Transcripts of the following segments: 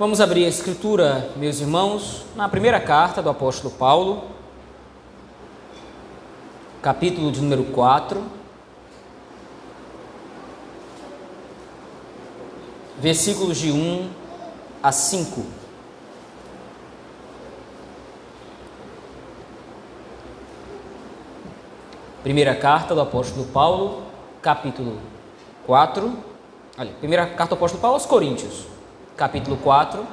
Vamos abrir a escritura, meus irmãos, na primeira carta do apóstolo Paulo, capítulo de número 4, versículos de 1 a 5. Primeira carta do apóstolo Paulo, capítulo 4. Olha, primeira carta do apóstolo Paulo aos Coríntios, capítulo 4.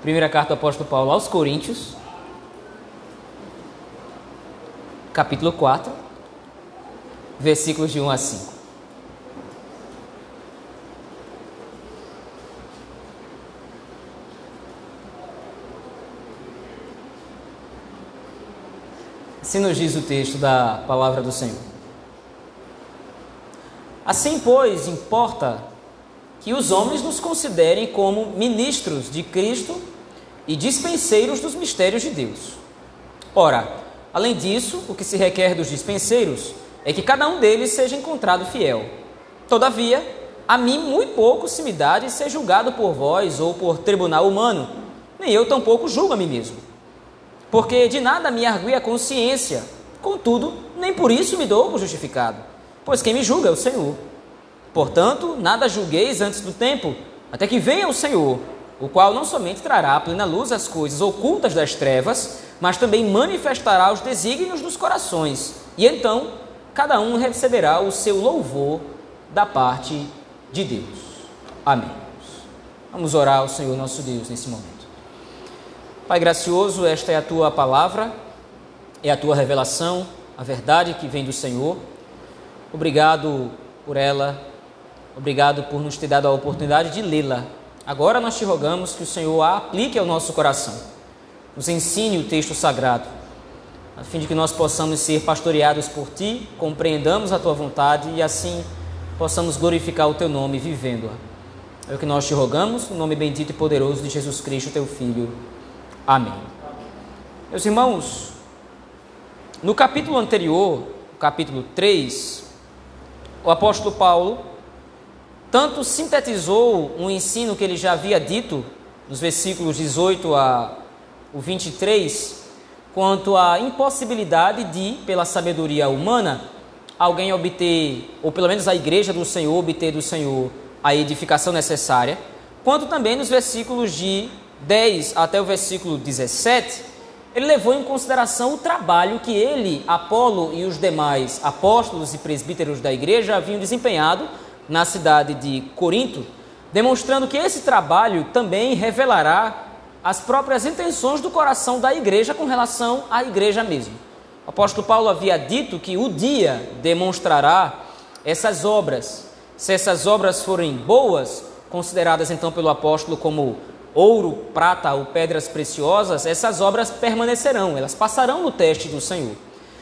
Primeira carta do apóstolo Paulo aos Coríntios, capítulo 4, versículos de 1 a 5. Assim nos diz o texto da palavra do Senhor. Assim, pois, importa que os homens nos considerem como ministros de Cristo e dispenseiros dos mistérios de Deus. Ora, além disso, o que se requer dos dispenseiros é que cada um deles seja encontrado fiel. Todavia, a mim muito pouco se me dá de ser julgado por vós ou por tribunal humano, nem eu tampouco julgo a mim mesmo porque de nada me argui a consciência. Contudo, nem por isso me dou por justificado, pois quem me julga é o Senhor. Portanto, nada julgueis antes do tempo, até que venha o Senhor, o qual não somente trará à plena luz as coisas ocultas das trevas, mas também manifestará os desígnios dos corações, e então cada um receberá o seu louvor da parte de Deus. Amém. Vamos orar ao Senhor nosso Deus nesse momento. Pai gracioso, esta é a tua palavra, é a tua revelação, a verdade que vem do Senhor. Obrigado por ela, obrigado por nos ter dado a oportunidade de lê-la. Agora nós te rogamos que o Senhor a aplique ao nosso coração, nos ensine o texto sagrado, a fim de que nós possamos ser pastoreados por ti, compreendamos a tua vontade e assim possamos glorificar o teu nome vivendo-a. É o que nós te rogamos, no nome bendito e poderoso de Jesus Cristo, teu Filho. Amém. Meus irmãos, no capítulo anterior, capítulo 3, o apóstolo Paulo tanto sintetizou um ensino que ele já havia dito nos versículos 18 a 23, quanto à impossibilidade de, pela sabedoria humana, alguém obter, ou pelo menos a igreja do Senhor obter do Senhor a edificação necessária, quanto também nos versículos de 10 até o versículo 17, ele levou em consideração o trabalho que ele, Apolo e os demais apóstolos e presbíteros da igreja haviam desempenhado na cidade de Corinto, demonstrando que esse trabalho também revelará as próprias intenções do coração da igreja com relação à igreja mesmo. O apóstolo Paulo havia dito que o dia demonstrará essas obras. Se essas obras forem boas, consideradas então pelo apóstolo como ouro, prata ou pedras preciosas, essas obras permanecerão, elas passarão no teste do Senhor.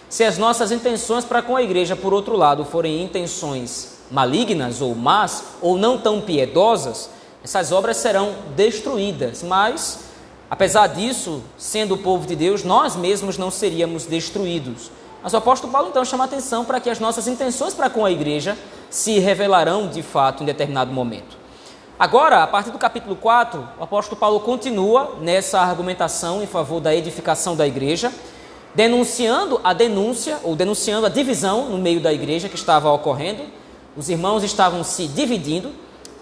Se as nossas intenções para com a igreja, por outro lado, forem intenções malignas ou más ou não tão piedosas, essas obras serão destruídas. Mas, apesar disso, sendo o povo de Deus, nós mesmos não seríamos destruídos. Mas o apóstolo Paulo então chama atenção para que as nossas intenções para com a igreja se revelarão de fato em determinado momento. Agora, a partir do capítulo 4, o apóstolo Paulo continua nessa argumentação em favor da edificação da igreja, denunciando a denúncia, ou denunciando a divisão no meio da igreja que estava ocorrendo. Os irmãos estavam se dividindo,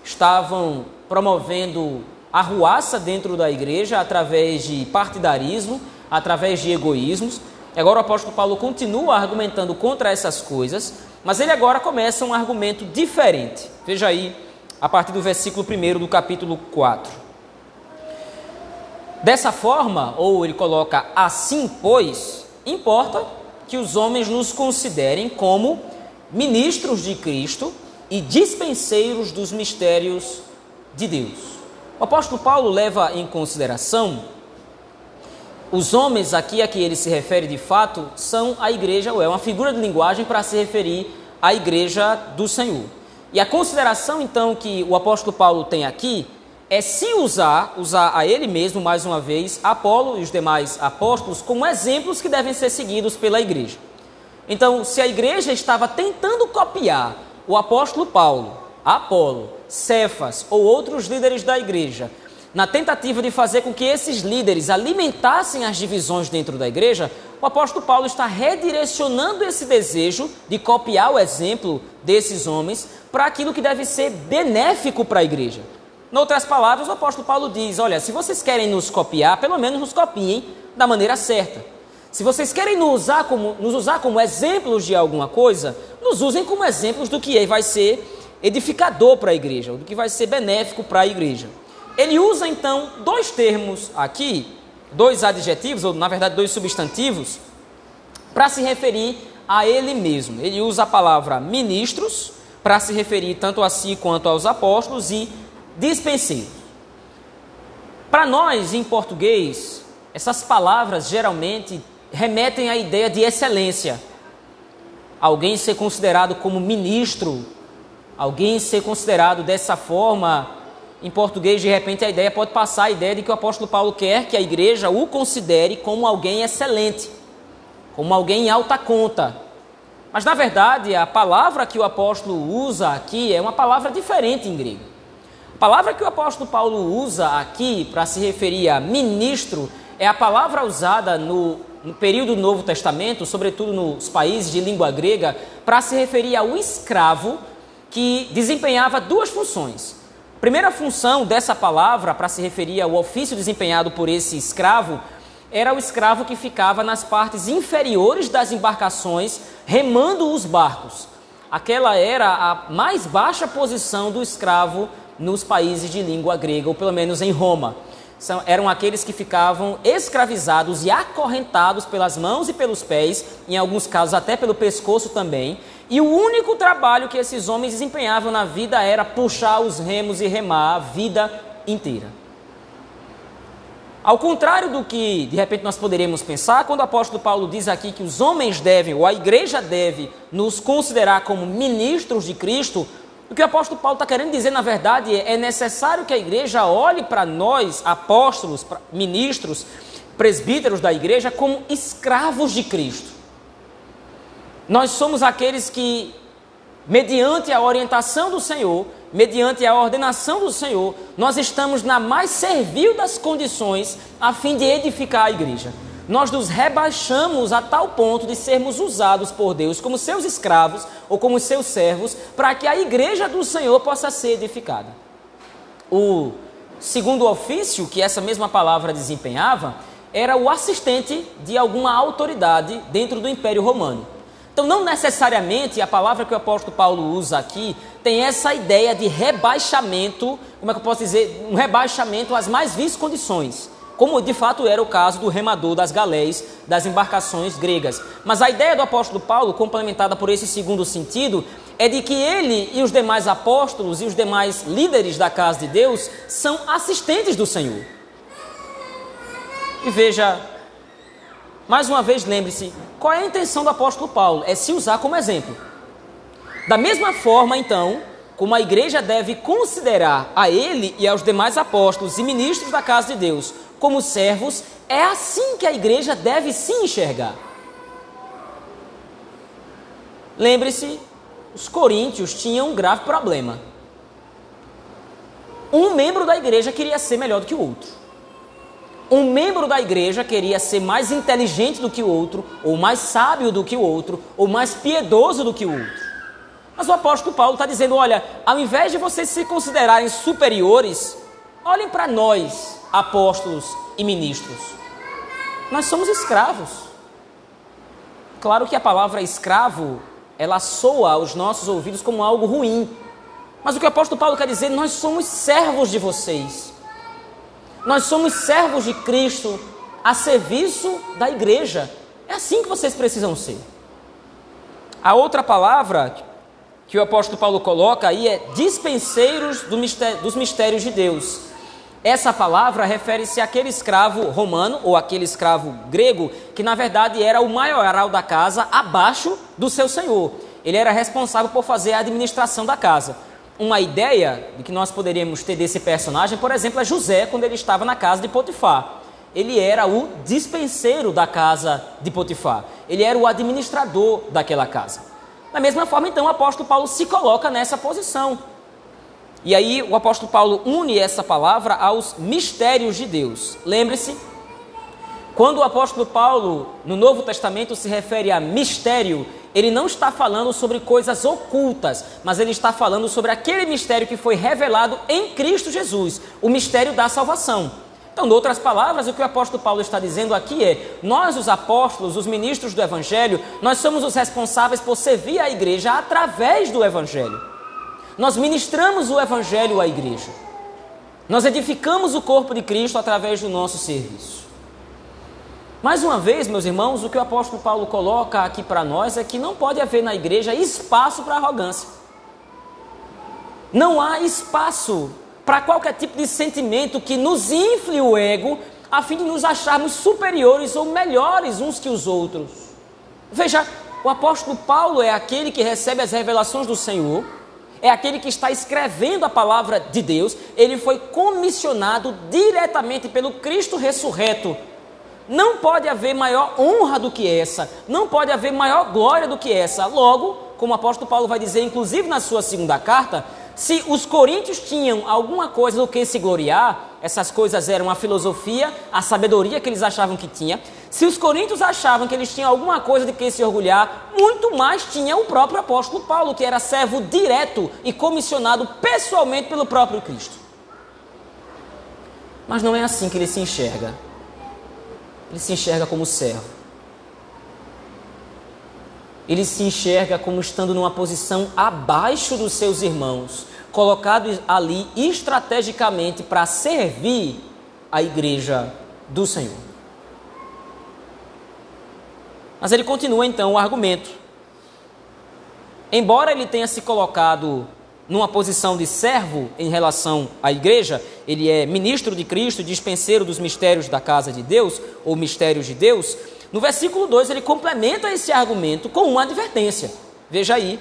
estavam promovendo arruaça dentro da igreja através de partidarismo, através de egoísmos. Agora o apóstolo Paulo continua argumentando contra essas coisas, mas ele agora começa um argumento diferente. Veja aí a partir do versículo 1 do capítulo 4. Dessa forma, ou ele coloca assim, pois, importa que os homens nos considerem como ministros de Cristo e dispenseiros dos mistérios de Deus. O apóstolo Paulo leva em consideração os homens aqui a que ele se refere de fato são a igreja, ou é uma figura de linguagem para se referir à igreja do Senhor. E a consideração então que o apóstolo Paulo tem aqui é se usar, usar a ele mesmo mais uma vez, Apolo e os demais apóstolos como exemplos que devem ser seguidos pela igreja. Então, se a igreja estava tentando copiar o apóstolo Paulo, Apolo, Cefas ou outros líderes da igreja, na tentativa de fazer com que esses líderes alimentassem as divisões dentro da igreja, o apóstolo Paulo está redirecionando esse desejo de copiar o exemplo desses homens para aquilo que deve ser benéfico para a igreja. Em outras palavras, o apóstolo Paulo diz: Olha, se vocês querem nos copiar, pelo menos nos copiem da maneira certa. Se vocês querem nos usar como, nos usar como exemplos de alguma coisa, nos usem como exemplos do que vai ser edificador para a igreja, do que vai ser benéfico para a igreja. Ele usa então dois termos aqui, dois adjetivos, ou na verdade dois substantivos, para se referir a ele mesmo. Ele usa a palavra ministros para se referir tanto a si quanto aos apóstolos e dispenseiros. Para nós, em português, essas palavras geralmente remetem à ideia de excelência. Alguém ser considerado como ministro, alguém ser considerado dessa forma, em português, de repente a ideia pode passar a ideia de que o apóstolo Paulo quer que a igreja o considere como alguém excelente, como alguém em alta conta. Mas na verdade, a palavra que o apóstolo usa aqui é uma palavra diferente em grego. A palavra que o apóstolo Paulo usa aqui para se referir a ministro é a palavra usada no, no período do Novo Testamento, sobretudo nos países de língua grega, para se referir ao escravo que desempenhava duas funções. Primeira função dessa palavra, para se referir ao ofício desempenhado por esse escravo, era o escravo que ficava nas partes inferiores das embarcações, remando os barcos. Aquela era a mais baixa posição do escravo nos países de língua grega, ou pelo menos em Roma. São, eram aqueles que ficavam escravizados e acorrentados pelas mãos e pelos pés, em alguns casos até pelo pescoço também, e o único trabalho que esses homens desempenhavam na vida era puxar os remos e remar a vida inteira. Ao contrário do que de repente nós poderíamos pensar, quando o apóstolo Paulo diz aqui que os homens devem, ou a igreja deve, nos considerar como ministros de Cristo, o que o apóstolo Paulo está querendo dizer, na verdade, é, é necessário que a igreja olhe para nós, apóstolos, ministros, presbíteros da igreja, como escravos de Cristo. Nós somos aqueles que, mediante a orientação do Senhor, mediante a ordenação do Senhor, nós estamos na mais servil das condições a fim de edificar a igreja nós nos rebaixamos a tal ponto de sermos usados por Deus como seus escravos ou como seus servos, para que a igreja do Senhor possa ser edificada. O segundo ofício que essa mesma palavra desempenhava era o assistente de alguma autoridade dentro do Império Romano. Então, não necessariamente a palavra que o apóstolo Paulo usa aqui tem essa ideia de rebaixamento, como é que eu posso dizer, um rebaixamento às mais vis condições como de fato era o caso do remador das galés das embarcações gregas. Mas a ideia do apóstolo Paulo, complementada por esse segundo sentido, é de que ele e os demais apóstolos e os demais líderes da casa de Deus são assistentes do Senhor. E veja, mais uma vez, lembre-se, qual é a intenção do apóstolo Paulo? É se usar como exemplo. Da mesma forma, então, como a igreja deve considerar a ele e aos demais apóstolos e ministros da casa de Deus como servos, é assim que a igreja deve se enxergar. Lembre-se, os coríntios tinham um grave problema. Um membro da igreja queria ser melhor do que o outro. Um membro da igreja queria ser mais inteligente do que o outro, ou mais sábio do que o outro, ou mais piedoso do que o outro. Mas o apóstolo Paulo está dizendo: olha, ao invés de vocês se considerarem superiores, olhem para nós, apóstolos e ministros. Nós somos escravos. Claro que a palavra escravo, ela soa aos nossos ouvidos como algo ruim. Mas o que o apóstolo Paulo quer dizer, nós somos servos de vocês. Nós somos servos de Cristo a serviço da igreja. É assim que vocês precisam ser. A outra palavra que o apóstolo Paulo coloca aí é dispenseiros dos mistérios de Deus. Essa palavra refere-se àquele escravo romano ou aquele escravo grego que na verdade era o maioral da casa abaixo do seu senhor. Ele era responsável por fazer a administração da casa. Uma ideia de que nós poderíamos ter desse personagem, por exemplo, é José quando ele estava na casa de Potifar. Ele era o dispenseiro da casa de Potifar. ele era o administrador daquela casa. Da mesma forma, então, o apóstolo Paulo se coloca nessa posição. E aí o apóstolo Paulo une essa palavra aos mistérios de Deus. Lembre-se, quando o apóstolo Paulo, no Novo Testamento, se refere a mistério, ele não está falando sobre coisas ocultas, mas ele está falando sobre aquele mistério que foi revelado em Cristo Jesus, o mistério da salvação. Então, em outras palavras, o que o apóstolo Paulo está dizendo aqui é: nós, os apóstolos, os ministros do Evangelho, nós somos os responsáveis por servir a igreja através do Evangelho. Nós ministramos o Evangelho à igreja. Nós edificamos o corpo de Cristo através do nosso serviço. Mais uma vez, meus irmãos, o que o apóstolo Paulo coloca aqui para nós é que não pode haver na igreja espaço para arrogância. Não há espaço para qualquer tipo de sentimento que nos infle o ego a fim de nos acharmos superiores ou melhores uns que os outros. Veja, o apóstolo Paulo é aquele que recebe as revelações do Senhor é aquele que está escrevendo a palavra de Deus, ele foi comissionado diretamente pelo Cristo ressurreto. Não pode haver maior honra do que essa, não pode haver maior glória do que essa. Logo, como o apóstolo Paulo vai dizer, inclusive na sua segunda carta, se os coríntios tinham alguma coisa do que se gloriar, essas coisas eram a filosofia, a sabedoria que eles achavam que tinha. Se os coríntios achavam que eles tinham alguma coisa de que se orgulhar, muito mais tinha o próprio apóstolo Paulo, que era servo direto e comissionado pessoalmente pelo próprio Cristo. Mas não é assim que ele se enxerga. Ele se enxerga como servo ele se enxerga como estando numa posição abaixo dos seus irmãos, colocado ali estrategicamente para servir a igreja do Senhor. Mas ele continua então o argumento. Embora ele tenha se colocado numa posição de servo em relação à igreja, ele é ministro de Cristo, dispenseiro dos mistérios da casa de Deus, ou mistérios de Deus, no versículo 2, ele complementa esse argumento com uma advertência. Veja aí.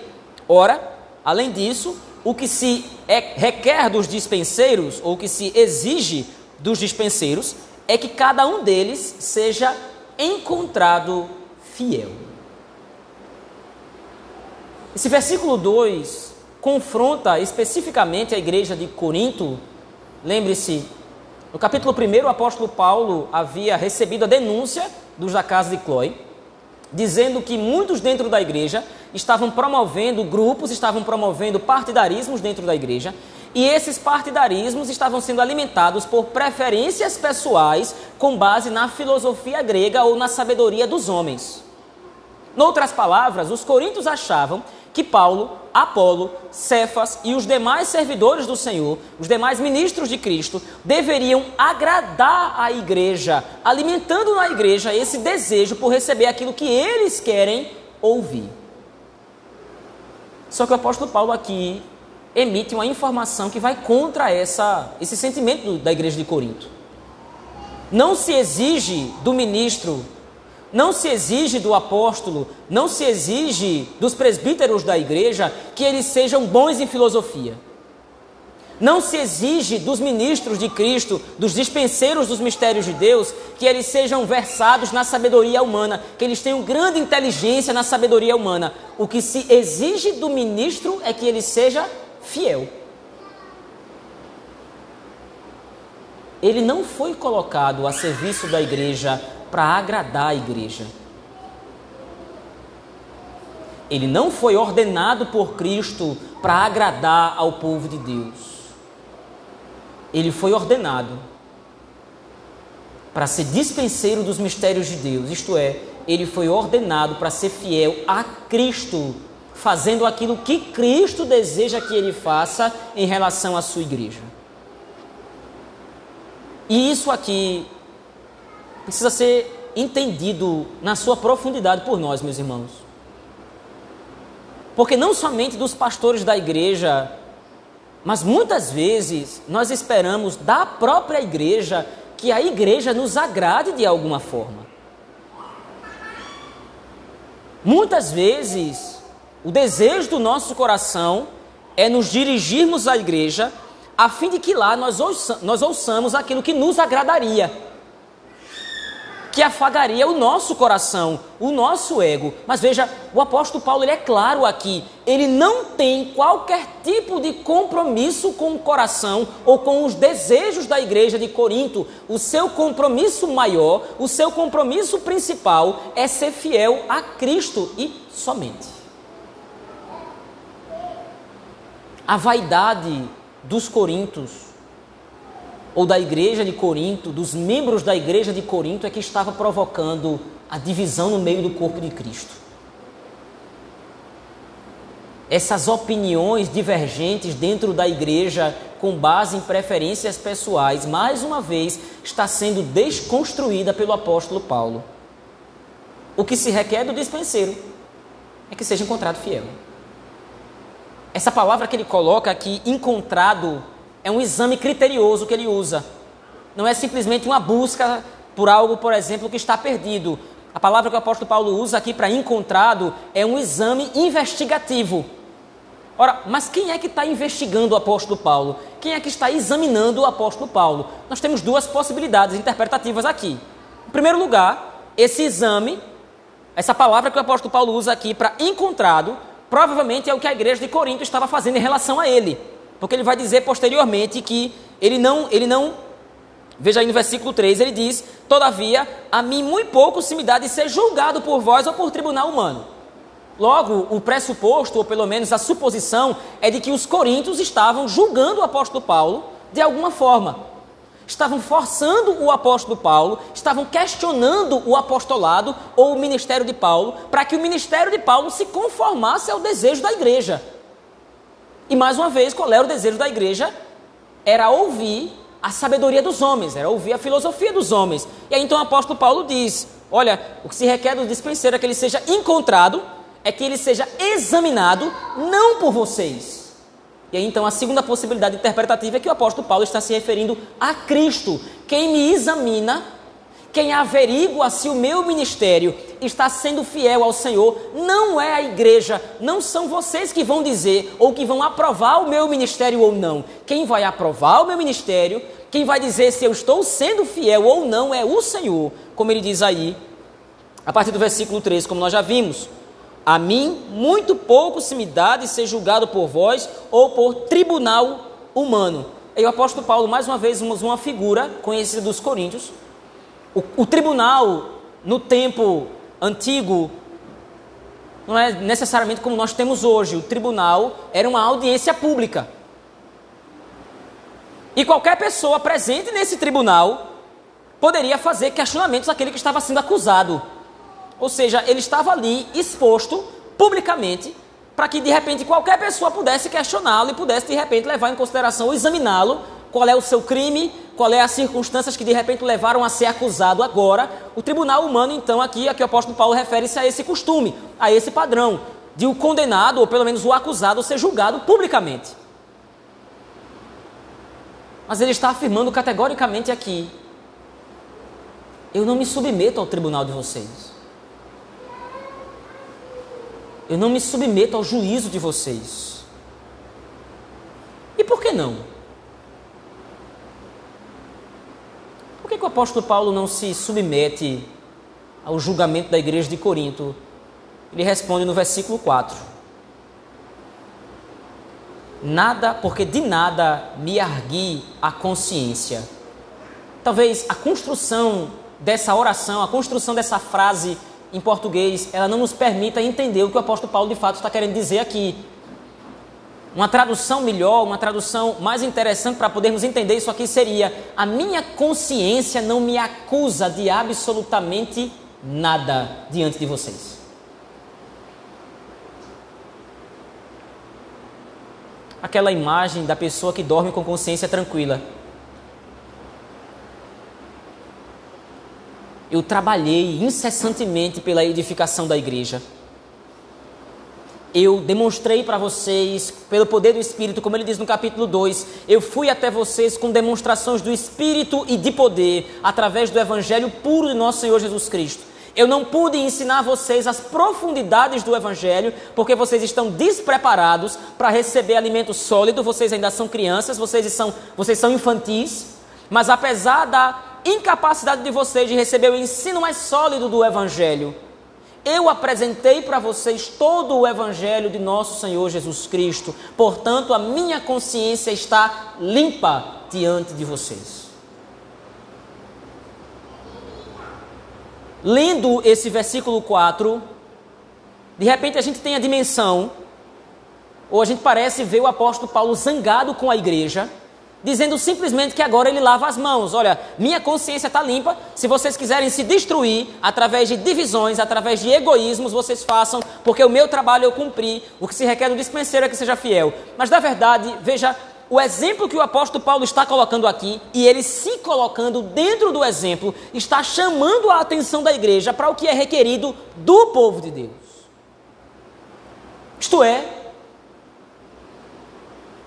Ora, além disso, o que se é, requer dos dispenseiros, ou o que se exige dos dispenseiros, é que cada um deles seja encontrado fiel. Esse versículo 2 confronta especificamente a igreja de Corinto. Lembre-se, no capítulo 1, o apóstolo Paulo havia recebido a denúncia dos da casa de Chloe, dizendo que muitos dentro da igreja estavam promovendo grupos, estavam promovendo partidarismos dentro da igreja, e esses partidarismos estavam sendo alimentados por preferências pessoais com base na filosofia grega ou na sabedoria dos homens. Noutras palavras, os coríntios achavam que Paulo, Apolo, Cefas e os demais servidores do Senhor, os demais ministros de Cristo, deveriam agradar a igreja, alimentando na igreja esse desejo por receber aquilo que eles querem ouvir. Só que o apóstolo Paulo aqui emite uma informação que vai contra essa, esse sentimento da igreja de Corinto. Não se exige do ministro não se exige do apóstolo, não se exige dos presbíteros da igreja que eles sejam bons em filosofia. Não se exige dos ministros de Cristo, dos dispenseiros dos mistérios de Deus, que eles sejam versados na sabedoria humana, que eles tenham grande inteligência na sabedoria humana. O que se exige do ministro é que ele seja fiel. Ele não foi colocado a serviço da igreja para agradar a igreja. Ele não foi ordenado por Cristo para agradar ao povo de Deus. Ele foi ordenado para ser dispenseiro dos mistérios de Deus, isto é, ele foi ordenado para ser fiel a Cristo, fazendo aquilo que Cristo deseja que ele faça em relação à sua igreja. E isso aqui precisa ser entendido na sua profundidade por nós, meus irmãos. Porque não somente dos pastores da igreja, mas muitas vezes nós esperamos da própria igreja que a igreja nos agrade de alguma forma. Muitas vezes, o desejo do nosso coração é nos dirigirmos à igreja a fim de que lá nós, ouça, nós ouçamos aquilo que nos agradaria que afagaria o nosso coração, o nosso ego. Mas veja, o apóstolo Paulo ele é claro aqui, ele não tem qualquer tipo de compromisso com o coração ou com os desejos da igreja de Corinto. O seu compromisso maior, o seu compromisso principal é ser fiel a Cristo e somente. A vaidade dos corintos ou da igreja de Corinto, dos membros da igreja de Corinto, é que estava provocando a divisão no meio do corpo de Cristo. Essas opiniões divergentes dentro da igreja, com base em preferências pessoais, mais uma vez está sendo desconstruída pelo apóstolo Paulo. O que se requer do dispenseiro é que seja encontrado fiel. Essa palavra que ele coloca aqui, encontrado, é um exame criterioso que ele usa. Não é simplesmente uma busca por algo, por exemplo, que está perdido. A palavra que o apóstolo Paulo usa aqui para encontrado é um exame investigativo. Ora, mas quem é que está investigando o apóstolo Paulo? Quem é que está examinando o apóstolo Paulo? Nós temos duas possibilidades interpretativas aqui. Em primeiro lugar, esse exame, essa palavra que o apóstolo Paulo usa aqui para encontrado, provavelmente é o que a igreja de Corinto estava fazendo em relação a ele. Porque ele vai dizer posteriormente que ele não, ele não, veja aí no versículo 3, ele diz: Todavia, a mim muito pouco se me dá de ser julgado por vós ou por tribunal humano. Logo, o pressuposto, ou pelo menos a suposição, é de que os coríntios estavam julgando o apóstolo Paulo de alguma forma. Estavam forçando o apóstolo Paulo, estavam questionando o apostolado ou o ministério de Paulo, para que o ministério de Paulo se conformasse ao desejo da igreja. E mais uma vez, qual era o desejo da igreja? Era ouvir a sabedoria dos homens, era ouvir a filosofia dos homens. E aí então o apóstolo Paulo diz: Olha, o que se requer do dispenseiro é que ele seja encontrado, é que ele seja examinado, não por vocês. E aí então a segunda possibilidade interpretativa é que o apóstolo Paulo está se referindo a Cristo. Quem me examina quem averigua se o meu ministério está sendo fiel ao Senhor não é a igreja, não são vocês que vão dizer ou que vão aprovar o meu ministério ou não. Quem vai aprovar o meu ministério, quem vai dizer se eu estou sendo fiel ou não é o Senhor, como ele diz aí, a partir do versículo 3, como nós já vimos. A mim muito pouco se me dá de ser julgado por vós ou por tribunal humano. E o apóstolo Paulo, mais uma vez, usa uma figura conhecida dos coríntios, o, o tribunal, no tempo antigo, não é necessariamente como nós temos hoje. O tribunal era uma audiência pública. E qualquer pessoa presente nesse tribunal poderia fazer questionamentos àquele que estava sendo acusado. Ou seja, ele estava ali exposto publicamente para que de repente qualquer pessoa pudesse questioná-lo e pudesse de repente levar em consideração ou examiná-lo qual é o seu crime, qual é as circunstâncias que de repente levaram a ser acusado agora. O tribunal humano, então, aqui, aqui o apóstolo Paulo refere-se a esse costume, a esse padrão, de o condenado, ou pelo menos o acusado, ser julgado publicamente. Mas ele está afirmando categoricamente aqui: eu não me submeto ao tribunal de vocês. Eu não me submeto ao juízo de vocês. E por que não? Que, que o apóstolo Paulo não se submete ao julgamento da igreja de Corinto? Ele responde no versículo 4: Nada, porque de nada me argui a consciência. Talvez a construção dessa oração, a construção dessa frase em português, ela não nos permita entender o que o apóstolo Paulo de fato está querendo dizer aqui. Uma tradução melhor, uma tradução mais interessante para podermos entender isso aqui seria: a minha consciência não me acusa de absolutamente nada diante de vocês. Aquela imagem da pessoa que dorme com consciência tranquila. Eu trabalhei incessantemente pela edificação da igreja eu demonstrei para vocês, pelo poder do Espírito, como ele diz no capítulo 2, eu fui até vocês com demonstrações do Espírito e de poder, através do Evangelho puro de nosso Senhor Jesus Cristo. Eu não pude ensinar vocês as profundidades do Evangelho, porque vocês estão despreparados para receber alimento sólido, vocês ainda são crianças, vocês são, vocês são infantis, mas apesar da incapacidade de vocês de receber o ensino mais sólido do Evangelho. Eu apresentei para vocês todo o Evangelho de nosso Senhor Jesus Cristo, portanto, a minha consciência está limpa diante de vocês. Lendo esse versículo 4, de repente a gente tem a dimensão, ou a gente parece ver o apóstolo Paulo zangado com a igreja dizendo simplesmente que agora ele lava as mãos. Olha, minha consciência está limpa. Se vocês quiserem se destruir através de divisões, através de egoísmos, vocês façam, porque o meu trabalho eu cumpri. O que se requer do dispenseiro é que seja fiel. Mas na verdade, veja o exemplo que o apóstolo Paulo está colocando aqui, e ele se colocando dentro do exemplo, está chamando a atenção da igreja para o que é requerido do povo de Deus. Isto é,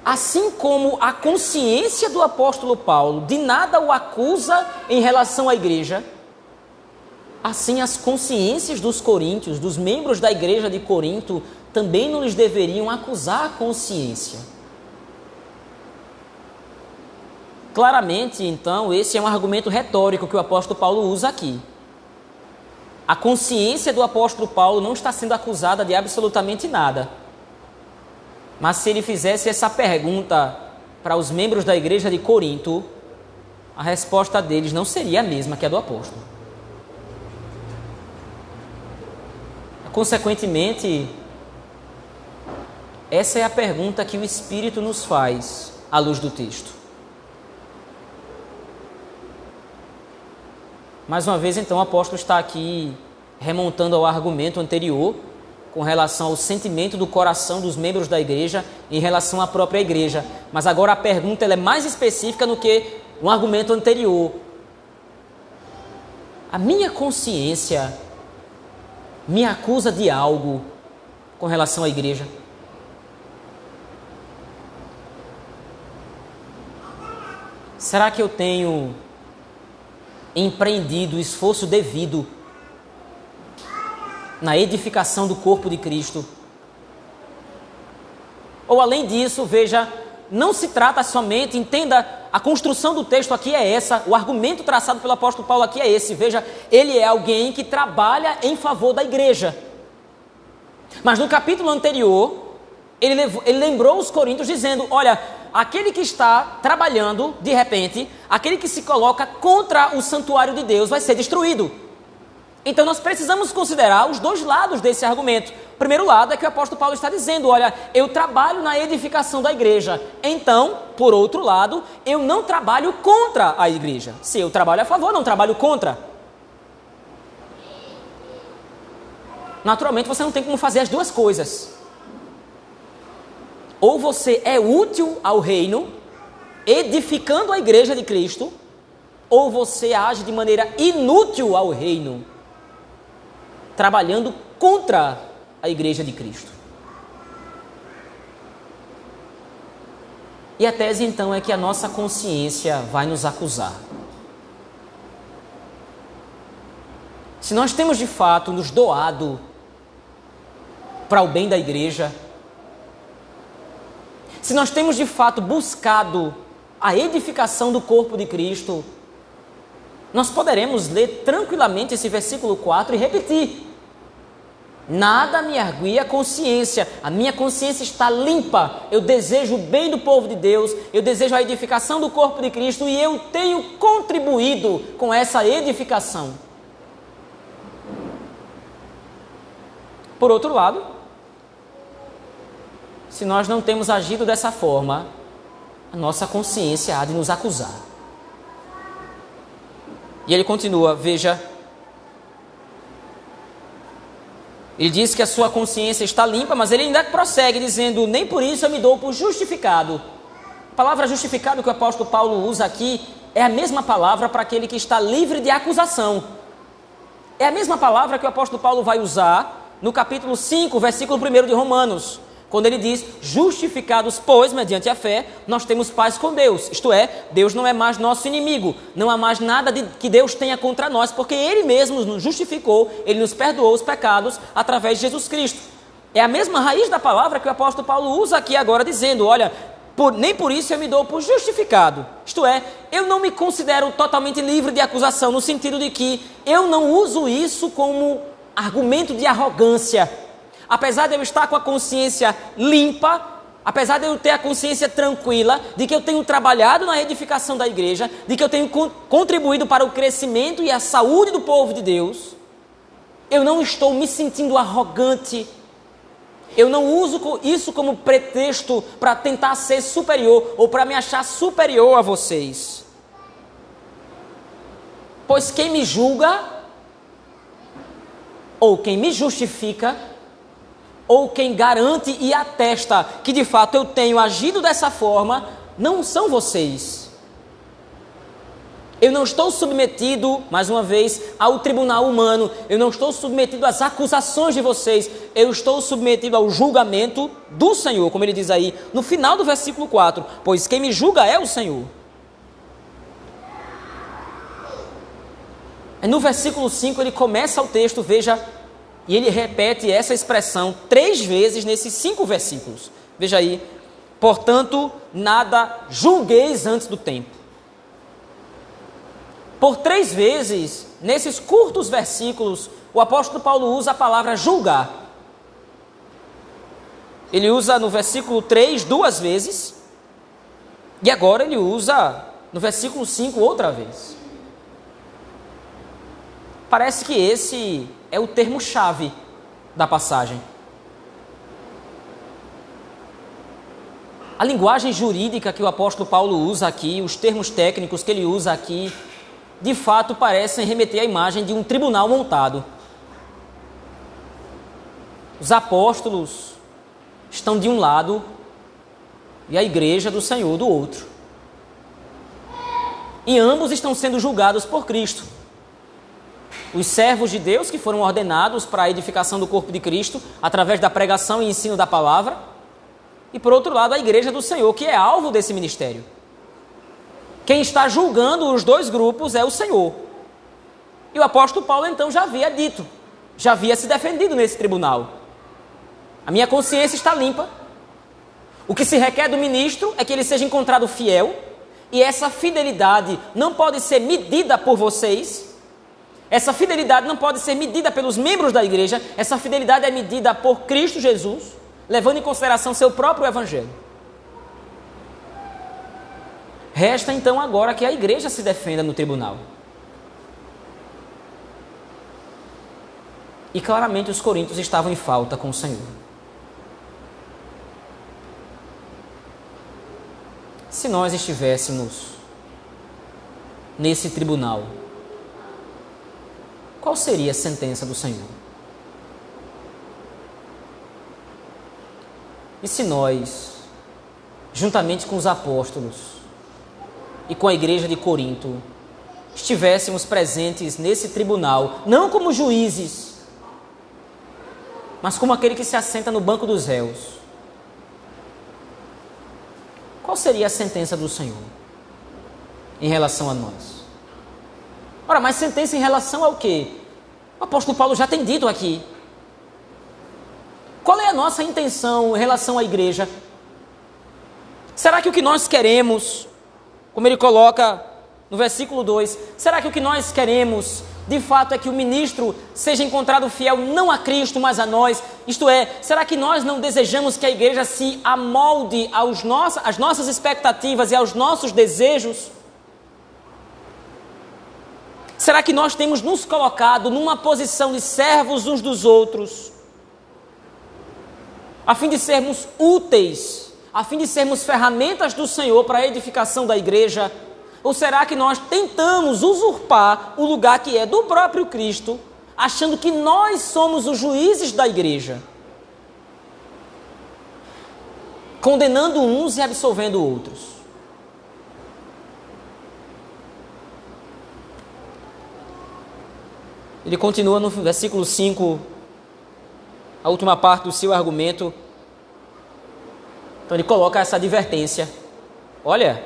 Assim como a consciência do apóstolo Paulo de nada o acusa em relação à igreja, assim as consciências dos coríntios, dos membros da igreja de Corinto, também não lhes deveriam acusar a consciência. Claramente, então, esse é um argumento retórico que o apóstolo Paulo usa aqui. A consciência do apóstolo Paulo não está sendo acusada de absolutamente nada. Mas se ele fizesse essa pergunta para os membros da igreja de Corinto, a resposta deles não seria a mesma que a do apóstolo. Consequentemente, essa é a pergunta que o Espírito nos faz à luz do texto. Mais uma vez, então, o apóstolo está aqui remontando ao argumento anterior com relação ao sentimento do coração dos membros da igreja em relação à própria igreja. Mas agora a pergunta é mais específica do que um argumento anterior. A minha consciência me acusa de algo com relação à igreja. Será que eu tenho empreendido o esforço devido na edificação do corpo de Cristo. Ou além disso, veja, não se trata somente, entenda, a construção do texto aqui é essa, o argumento traçado pelo apóstolo Paulo aqui é esse. Veja, ele é alguém que trabalha em favor da igreja. Mas no capítulo anterior, ele, levou, ele lembrou os coríntios dizendo: Olha, aquele que está trabalhando, de repente, aquele que se coloca contra o santuário de Deus vai ser destruído. Então nós precisamos considerar os dois lados desse argumento. O primeiro lado é que o apóstolo Paulo está dizendo: olha, eu trabalho na edificação da igreja. Então, por outro lado, eu não trabalho contra a igreja. Se eu trabalho a favor, não trabalho contra. Naturalmente, você não tem como fazer as duas coisas. Ou você é útil ao reino, edificando a igreja de Cristo, ou você age de maneira inútil ao reino trabalhando contra a igreja de Cristo. E a tese então é que a nossa consciência vai nos acusar. Se nós temos de fato nos doado para o bem da igreja, se nós temos de fato buscado a edificação do corpo de Cristo, nós poderemos ler tranquilamente esse versículo 4 e repetir: Nada me arguia a consciência. A minha consciência está limpa. Eu desejo o bem do povo de Deus, eu desejo a edificação do corpo de Cristo e eu tenho contribuído com essa edificação. Por outro lado, se nós não temos agido dessa forma, a nossa consciência há de nos acusar. E ele continua, veja Ele diz que a sua consciência está limpa, mas ele ainda prossegue dizendo: Nem por isso eu me dou por justificado. A palavra justificado que o apóstolo Paulo usa aqui é a mesma palavra para aquele que está livre de acusação. É a mesma palavra que o apóstolo Paulo vai usar no capítulo 5, versículo 1 de Romanos. Quando ele diz, justificados, pois, mediante a fé, nós temos paz com Deus. Isto é, Deus não é mais nosso inimigo. Não há mais nada de, que Deus tenha contra nós, porque Ele mesmo nos justificou, Ele nos perdoou os pecados através de Jesus Cristo. É a mesma raiz da palavra que o apóstolo Paulo usa aqui agora, dizendo: olha, por, nem por isso eu me dou por justificado. Isto é, eu não me considero totalmente livre de acusação, no sentido de que eu não uso isso como argumento de arrogância. Apesar de eu estar com a consciência limpa, apesar de eu ter a consciência tranquila de que eu tenho trabalhado na edificação da igreja, de que eu tenho contribuído para o crescimento e a saúde do povo de Deus, eu não estou me sentindo arrogante. Eu não uso isso como pretexto para tentar ser superior ou para me achar superior a vocês. Pois quem me julga, ou quem me justifica, ou quem garante e atesta que de fato eu tenho agido dessa forma, não são vocês eu não estou submetido, mais uma vez, ao tribunal humano. Eu não estou submetido às acusações de vocês. Eu estou submetido ao julgamento do Senhor, como ele diz aí no final do versículo 4. Pois quem me julga é o Senhor. No versículo 5 ele começa o texto, veja, e ele repete essa expressão três vezes nesses cinco versículos. Veja aí. Portanto, nada julgueis antes do tempo por três vezes, nesses curtos versículos, o apóstolo Paulo usa a palavra julgar. Ele usa no versículo 3 duas vezes, e agora ele usa no versículo 5 outra vez. Parece que esse é o termo-chave da passagem. A linguagem jurídica que o apóstolo Paulo usa aqui, os termos técnicos que ele usa aqui, de fato parecem remeter à imagem de um tribunal montado. Os apóstolos estão de um lado e a igreja do Senhor do outro. E ambos estão sendo julgados por Cristo. Os servos de Deus que foram ordenados para a edificação do corpo de Cristo através da pregação e ensino da palavra, e por outro lado a igreja do Senhor que é alvo desse ministério. Quem está julgando os dois grupos é o Senhor. E o apóstolo Paulo então já havia dito, já havia se defendido nesse tribunal. A minha consciência está limpa. O que se requer do ministro é que ele seja encontrado fiel, e essa fidelidade não pode ser medida por vocês. Essa fidelidade não pode ser medida pelos membros da igreja, essa fidelidade é medida por Cristo Jesus, levando em consideração seu próprio evangelho. Resta então agora que a igreja se defenda no tribunal. E claramente os coríntios estavam em falta com o Senhor. Se nós estivéssemos nesse tribunal, qual seria a sentença do Senhor? E se nós, juntamente com os apóstolos, e com a igreja de Corinto estivéssemos presentes nesse tribunal, não como juízes, mas como aquele que se assenta no banco dos réus. Qual seria a sentença do Senhor em relação a nós? Ora, mas sentença em relação ao quê? O apóstolo Paulo já tem dito aqui. Qual é a nossa intenção em relação à igreja? Será que o que nós queremos como ele coloca no versículo 2: será que o que nós queremos de fato é que o ministro seja encontrado fiel não a Cristo, mas a nós? Isto é, será que nós não desejamos que a igreja se amolde aos nossa, às nossas expectativas e aos nossos desejos? Será que nós temos nos colocado numa posição de servos uns dos outros, a fim de sermos úteis a fim de sermos ferramentas do Senhor para a edificação da igreja? Ou será que nós tentamos usurpar o lugar que é do próprio Cristo, achando que nós somos os juízes da igreja? Condenando uns e absolvendo outros. Ele continua no versículo 5, a última parte do seu argumento. Então ele coloca essa advertência: olha,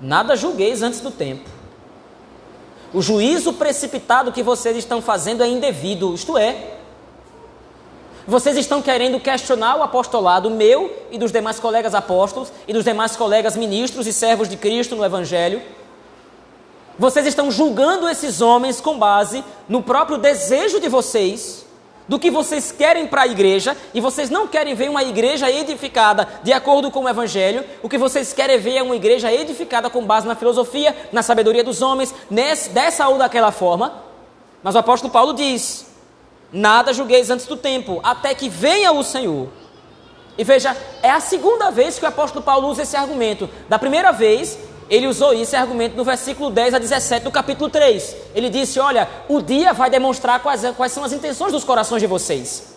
nada julgueis antes do tempo. O juízo precipitado que vocês estão fazendo é indevido, isto é, Vocês estão querendo questionar o apostolado meu e dos demais colegas apóstolos e dos demais colegas ministros e servos de Cristo no Evangelho. Vocês estão julgando esses homens com base no próprio desejo de vocês, do que vocês querem para a igreja, e vocês não querem ver uma igreja edificada de acordo com o Evangelho, o que vocês querem ver é uma igreja edificada com base na filosofia, na sabedoria dos homens, dessa ou daquela forma. Mas o apóstolo Paulo diz: Nada julgueis antes do tempo, até que venha o Senhor. E veja, é a segunda vez que o apóstolo Paulo usa esse argumento. Da primeira vez, ele usou esse argumento no versículo 10 a 17 do capítulo 3. Ele disse: Olha, o dia vai demonstrar quais, quais são as intenções dos corações de vocês.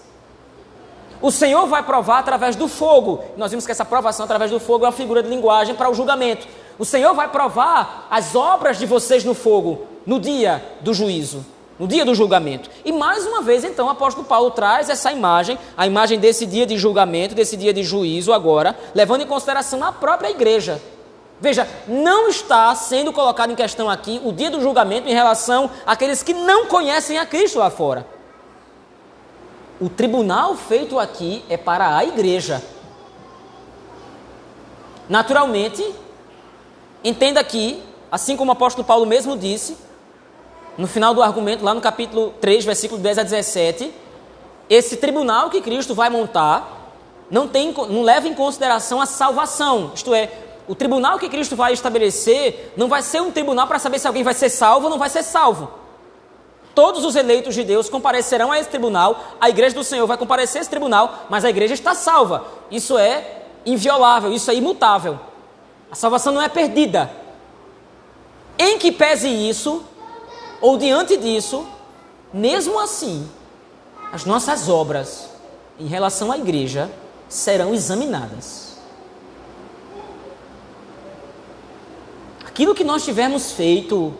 O Senhor vai provar através do fogo. Nós vimos que essa provação através do fogo é uma figura de linguagem para o julgamento. O Senhor vai provar as obras de vocês no fogo no dia do juízo, no dia do julgamento. E mais uma vez, então, o apóstolo Paulo traz essa imagem, a imagem desse dia de julgamento, desse dia de juízo agora, levando em consideração a própria igreja. Veja, não está sendo colocado em questão aqui o dia do julgamento em relação àqueles que não conhecem a Cristo lá fora. O tribunal feito aqui é para a igreja. Naturalmente, entenda aqui, assim como o apóstolo Paulo mesmo disse, no final do argumento, lá no capítulo 3, versículo 10 a 17, esse tribunal que Cristo vai montar não, tem, não leva em consideração a salvação, isto é, o tribunal que Cristo vai estabelecer não vai ser um tribunal para saber se alguém vai ser salvo ou não vai ser salvo. Todos os eleitos de Deus comparecerão a esse tribunal, a igreja do Senhor vai comparecer a esse tribunal, mas a igreja está salva. Isso é inviolável, isso é imutável. A salvação não é perdida. Em que pese isso, ou diante disso, mesmo assim, as nossas obras em relação à igreja serão examinadas. Aquilo que nós tivermos feito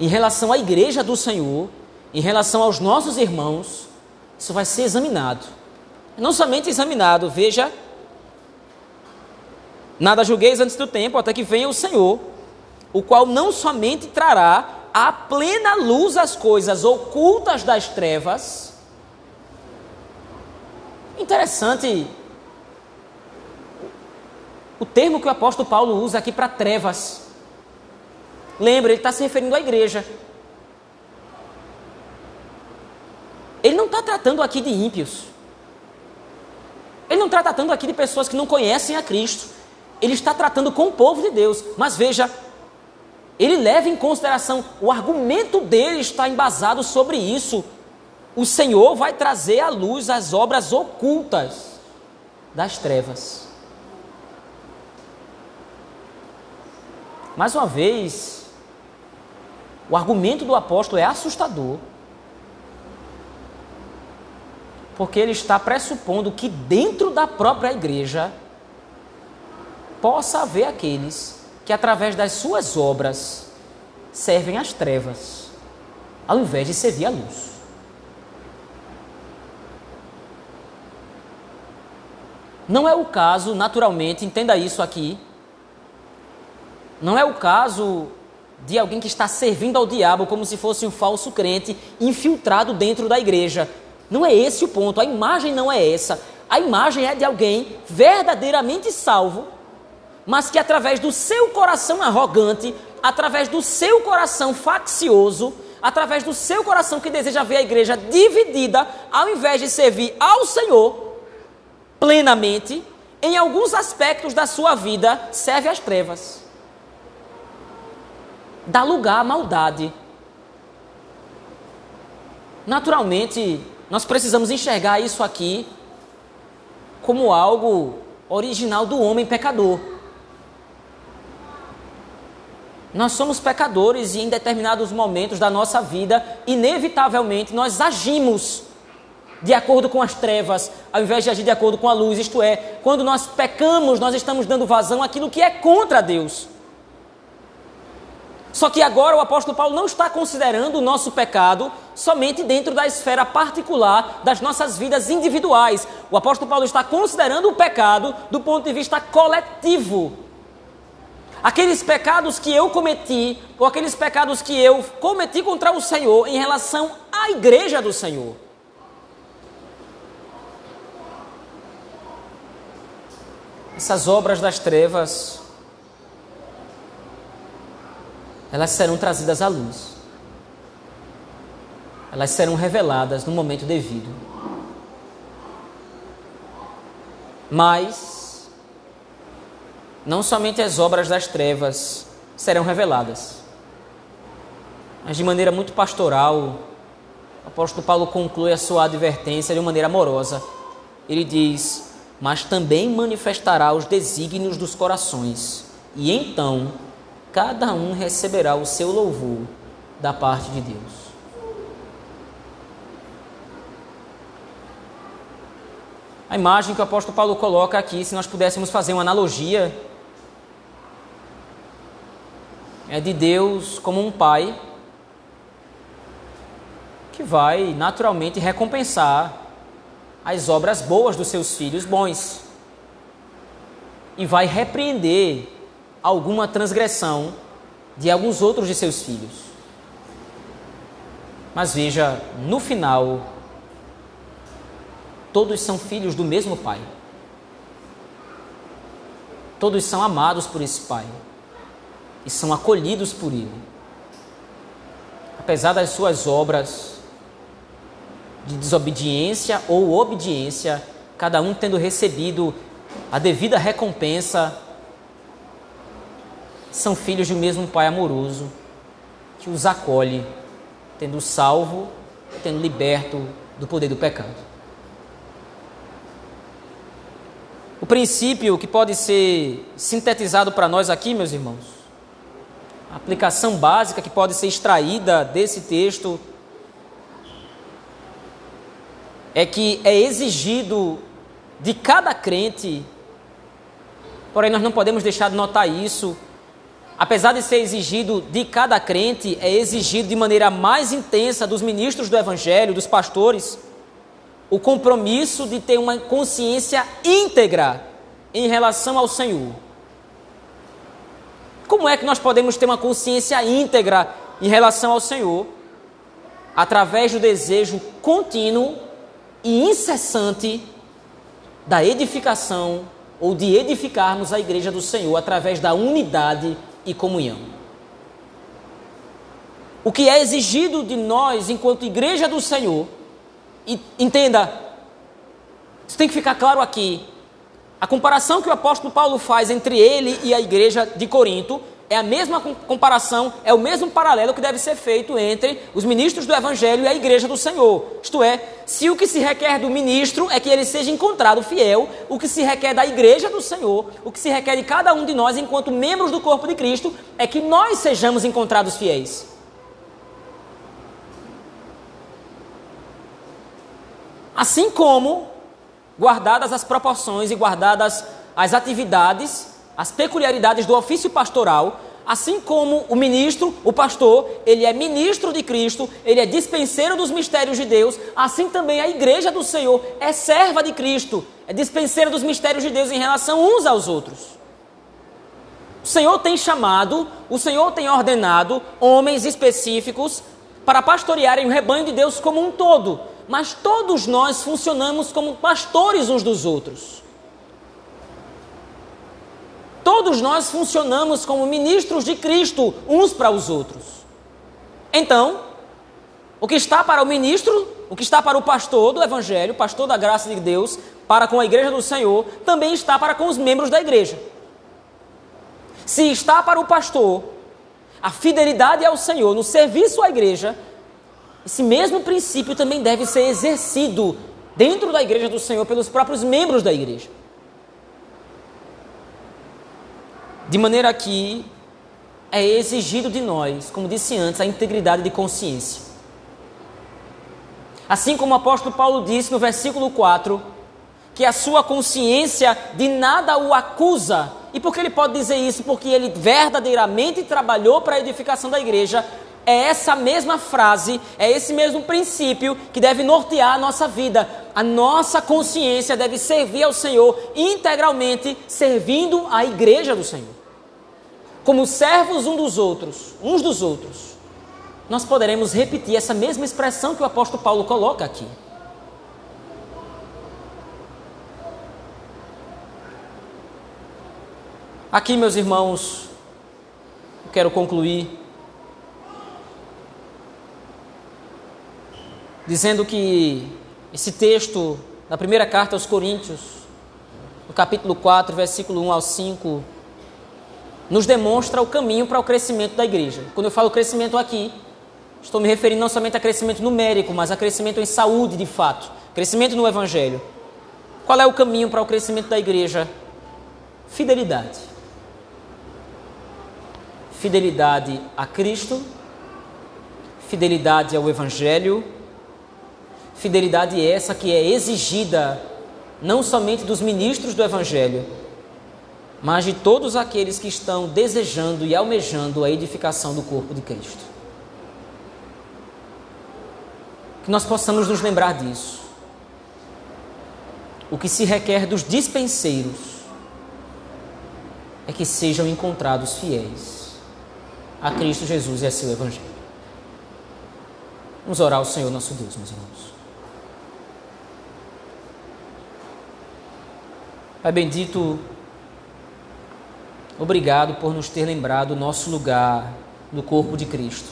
em relação à igreja do Senhor, em relação aos nossos irmãos, isso vai ser examinado. Não somente examinado, veja, nada julgueis antes do tempo, até que venha o Senhor, o qual não somente trará à plena luz as coisas ocultas das trevas. Interessante o termo que o apóstolo Paulo usa aqui para trevas. Lembra, ele está se referindo à igreja. Ele não está tratando aqui de ímpios. Ele não está tratando aqui de pessoas que não conhecem a Cristo. Ele está tratando com o povo de Deus. Mas veja, ele leva em consideração, o argumento dele está embasado sobre isso. O Senhor vai trazer à luz as obras ocultas das trevas. Mais uma vez, o argumento do apóstolo é assustador, porque ele está pressupondo que dentro da própria igreja possa haver aqueles que, através das suas obras, servem às trevas, ao invés de servir à luz. Não é o caso, naturalmente, entenda isso aqui, não é o caso de alguém que está servindo ao diabo como se fosse um falso crente infiltrado dentro da igreja. Não é esse o ponto, a imagem não é essa. A imagem é de alguém verdadeiramente salvo, mas que através do seu coração arrogante, através do seu coração faccioso, através do seu coração que deseja ver a igreja dividida, ao invés de servir ao Senhor plenamente, em alguns aspectos da sua vida, serve às trevas dá lugar à maldade. Naturalmente, nós precisamos enxergar isso aqui como algo original do homem pecador. Nós somos pecadores e em determinados momentos da nossa vida, inevitavelmente, nós agimos de acordo com as trevas, ao invés de agir de acordo com a luz. Isto é, quando nós pecamos, nós estamos dando vazão àquilo que é contra Deus. Só que agora o apóstolo Paulo não está considerando o nosso pecado somente dentro da esfera particular das nossas vidas individuais. O apóstolo Paulo está considerando o pecado do ponto de vista coletivo. Aqueles pecados que eu cometi, ou aqueles pecados que eu cometi contra o Senhor em relação à igreja do Senhor. Essas obras das trevas elas serão trazidas à luz. Elas serão reveladas no momento devido. Mas, não somente as obras das trevas serão reveladas, mas de maneira muito pastoral, o apóstolo Paulo conclui a sua advertência de maneira amorosa. Ele diz: Mas também manifestará os desígnios dos corações, e então cada um receberá o seu louvor da parte de Deus. A imagem que o apóstolo Paulo coloca aqui, se nós pudéssemos fazer uma analogia, é de Deus como um pai que vai naturalmente recompensar as obras boas dos seus filhos bons e vai repreender alguma transgressão de alguns outros de seus filhos. Mas veja, no final, todos são filhos do mesmo Pai. Todos são amados por esse Pai e são acolhidos por Ele. Apesar das suas obras, de desobediência ou obediência, cada um tendo recebido a devida recompensa, são filhos de um mesmo Pai amoroso que os acolhe, tendo salvo, tendo liberto do poder do pecado. O princípio que pode ser sintetizado para nós aqui, meus irmãos, a aplicação básica que pode ser extraída desse texto é que é exigido de cada crente, porém nós não podemos deixar de notar isso, apesar de ser exigido de cada crente, é exigido de maneira mais intensa dos ministros do Evangelho, dos pastores, o compromisso de ter uma consciência íntegra em relação ao Senhor. Como é que nós podemos ter uma consciência íntegra em relação ao Senhor? Através do desejo contínuo e incessante da edificação ou de edificarmos a igreja do Senhor através da unidade e comunhão. O que é exigido de nós enquanto igreja do Senhor, e entenda, isso tem que ficar claro aqui. A comparação que o apóstolo Paulo faz entre ele e a igreja de Corinto é a mesma comparação, é o mesmo paralelo que deve ser feito entre os ministros do Evangelho e a igreja do Senhor. Isto é, se o que se requer do ministro é que ele seja encontrado fiel, o que se requer da igreja do Senhor, o que se requer de cada um de nós enquanto membros do corpo de Cristo, é que nós sejamos encontrados fiéis. Assim como, guardadas as proporções e guardadas as atividades as peculiaridades do ofício pastoral, assim como o ministro, o pastor, ele é ministro de Cristo, ele é dispenseiro dos mistérios de Deus, assim também a igreja do Senhor é serva de Cristo, é dispenseira dos mistérios de Deus em relação uns aos outros. O Senhor tem chamado, o Senhor tem ordenado homens específicos para pastorearem o rebanho de Deus como um todo, mas todos nós funcionamos como pastores uns dos outros. Todos nós funcionamos como ministros de Cristo uns para os outros. Então, o que está para o ministro, o que está para o pastor do Evangelho, pastor da graça de Deus, para com a igreja do Senhor, também está para com os membros da igreja. Se está para o pastor a fidelidade ao Senhor no serviço à igreja, esse mesmo princípio também deve ser exercido dentro da igreja do Senhor pelos próprios membros da igreja. De maneira que é exigido de nós, como disse antes, a integridade de consciência. Assim como o apóstolo Paulo disse no versículo 4, que a sua consciência de nada o acusa. E por que ele pode dizer isso? Porque ele verdadeiramente trabalhou para a edificação da igreja. É essa mesma frase, é esse mesmo princípio que deve nortear a nossa vida. A nossa consciência deve servir ao Senhor integralmente, servindo a igreja do Senhor como servos um dos outros, uns dos outros, nós poderemos repetir essa mesma expressão que o apóstolo Paulo coloca aqui. Aqui, meus irmãos, eu quero concluir dizendo que esse texto da primeira carta aos Coríntios, no capítulo 4, versículo 1 ao 5, nos demonstra o caminho para o crescimento da igreja. Quando eu falo crescimento aqui, estou me referindo não somente a crescimento numérico, mas a crescimento em saúde de fato, crescimento no evangelho. Qual é o caminho para o crescimento da igreja? Fidelidade. Fidelidade a Cristo, fidelidade ao evangelho, fidelidade essa que é exigida não somente dos ministros do evangelho, mas de todos aqueles que estão desejando e almejando a edificação do corpo de Cristo. Que nós possamos nos lembrar disso. O que se requer dos dispenseiros é que sejam encontrados fiéis a Cristo Jesus e a seu Evangelho. Vamos orar ao Senhor nosso Deus, meus irmãos. Pai bendito, Obrigado por nos ter lembrado o nosso lugar no corpo de Cristo.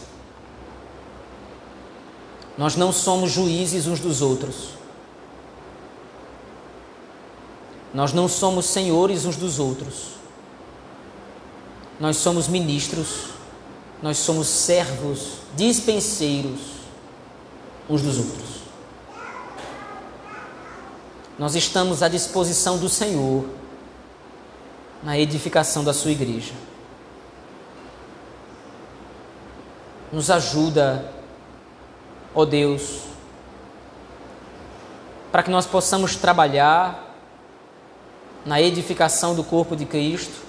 Nós não somos juízes uns dos outros. Nós não somos senhores uns dos outros. Nós somos ministros, nós somos servos, dispenseiros uns dos outros. Nós estamos à disposição do Senhor na edificação da sua igreja. Nos ajuda, ó Deus, para que nós possamos trabalhar na edificação do corpo de Cristo,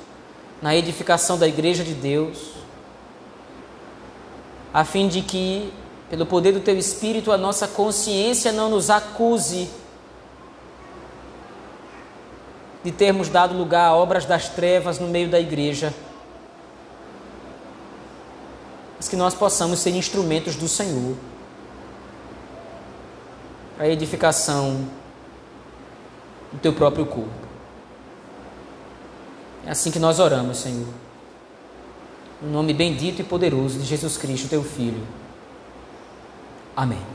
na edificação da igreja de Deus, a fim de que, pelo poder do Teu Espírito, a nossa consciência não nos acuse de termos dado lugar a obras das trevas no meio da igreja, mas que nós possamos ser instrumentos do Senhor para a edificação do teu próprio corpo. É assim que nós oramos, Senhor. No nome bendito e poderoso de Jesus Cristo, teu Filho. Amém.